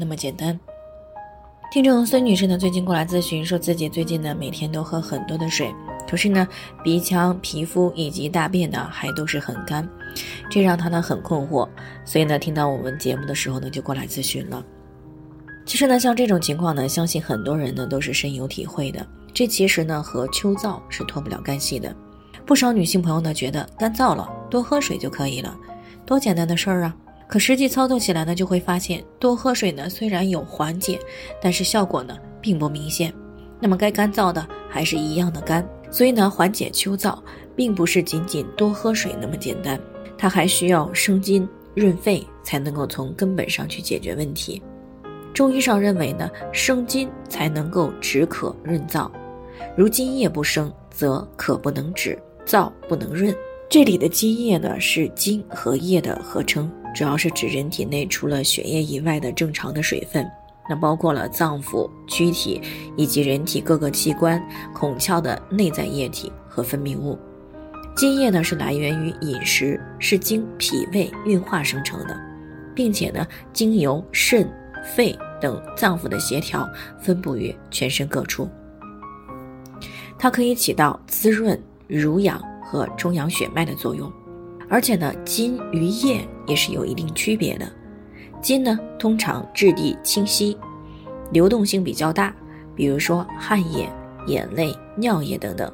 那么简单。听众孙女士呢，最近过来咨询，说自己最近呢每天都喝很多的水，可是呢鼻腔、皮肤以及大便呢还都是很干，这让她呢很困惑。所以呢，听到我们节目的时候呢，就过来咨询了。其实呢，像这种情况呢，相信很多人呢都是深有体会的。这其实呢和秋燥是脱不了干系的。不少女性朋友呢觉得干燥了，多喝水就可以了，多简单的事儿啊！可实际操作起来呢，就会发现多喝水呢虽然有缓解，但是效果呢并不明显。那么该干燥的还是一样的干，所以呢缓解秋燥并不是仅仅多喝水那么简单，它还需要生津润肺才能够从根本上去解决问题。中医上认为呢，生津才能够止渴润燥，如津液不生，则渴不能止，燥不能润。这里的津液呢是津和液的合称。主要是指人体内除了血液以外的正常的水分，那包括了脏腑、躯体以及人体各个器官、孔窍的内在液体和分泌物。津液呢是来源于饮食，是经脾胃运化生成的，并且呢经由肾、肺等脏腑的协调，分布于全身各处。它可以起到滋润、濡养和中养血脉的作用。而且呢，津与液也是有一定区别的。津呢，通常质地清晰，流动性比较大，比如说汗液、眼泪、尿液等等，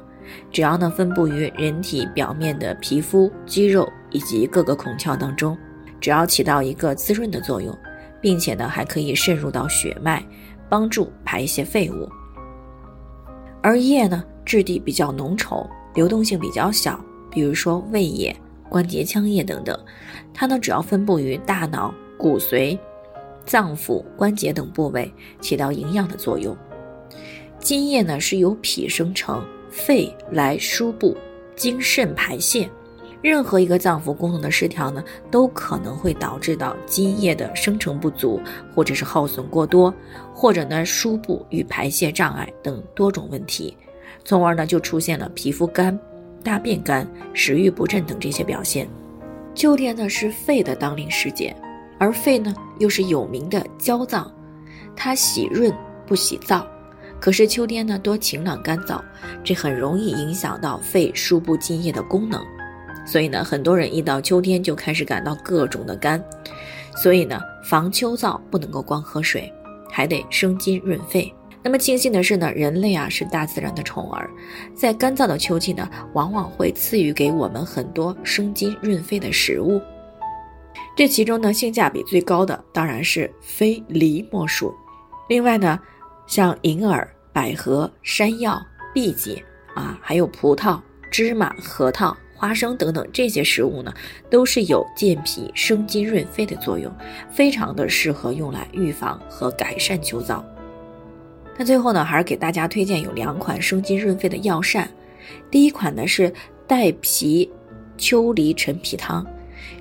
只要呢分布于人体表面的皮肤、肌肉以及各个孔窍当中，只要起到一个滋润的作用，并且呢还可以渗入到血脉，帮助排泄废物。而液呢，质地比较浓稠，流动性比较小，比如说胃液。关节腔液等等，它呢主要分布于大脑、骨髓、脏腑、关节等部位，起到营养的作用。津液呢是由脾生成，肺来输布，经肾排泄。任何一个脏腑功能的失调呢，都可能会导致到津液的生成不足，或者是耗损过多，或者呢输布与排泄障碍等多种问题，从而呢就出现了皮肤干。大便干、食欲不振等这些表现。秋天呢是肺的当令时节，而肺呢又是有名的焦脏，它喜润不喜燥。可是秋天呢多晴朗干燥，这很容易影响到肺输布津液的功能。所以呢，很多人一到秋天就开始感到各种的干。所以呢，防秋燥不能够光喝水，还得生津润肺。那么庆幸的是呢，人类啊是大自然的宠儿，在干燥的秋季呢，往往会赐予给我们很多生津润肺的食物。这其中呢，性价比最高的当然是非梨莫属。另外呢，像银耳、百合、山药、荸荠啊，还有葡萄、芝麻、核桃、花生等等这些食物呢，都是有健脾生津润肺的作用，非常的适合用来预防和改善秋燥。那最后呢，还是给大家推荐有两款生津润肺的药膳。第一款呢是带皮秋梨陈皮汤，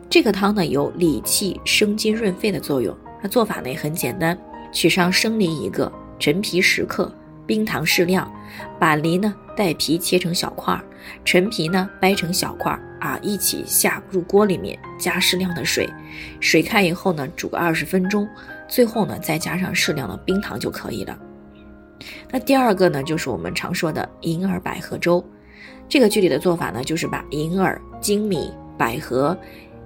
这个汤呢有理气生津润肺的作用。那做法呢也很简单，取上生梨一个，陈皮十克，冰糖适量，把梨呢带皮切成小块儿，陈皮呢掰成小块儿啊，一起下入锅里面，加适量的水，水开以后呢煮个二十分钟，最后呢再加上适量的冰糖就可以了。那第二个呢，就是我们常说的银耳百合粥。这个具体的做法呢，就是把银耳、粳米、百合、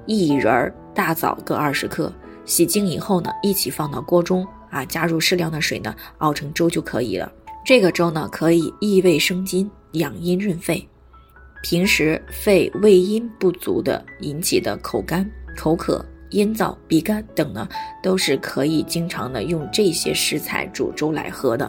薏仁、大枣各二十克，洗净以后呢，一起放到锅中啊，加入适量的水呢，熬成粥就可以了。这个粥呢，可以益胃生津、养阴润肺。平时肺胃阴不足的引起的口干、口渴。咽燥、鼻干等呢，都是可以经常的用这些食材煮粥来喝的。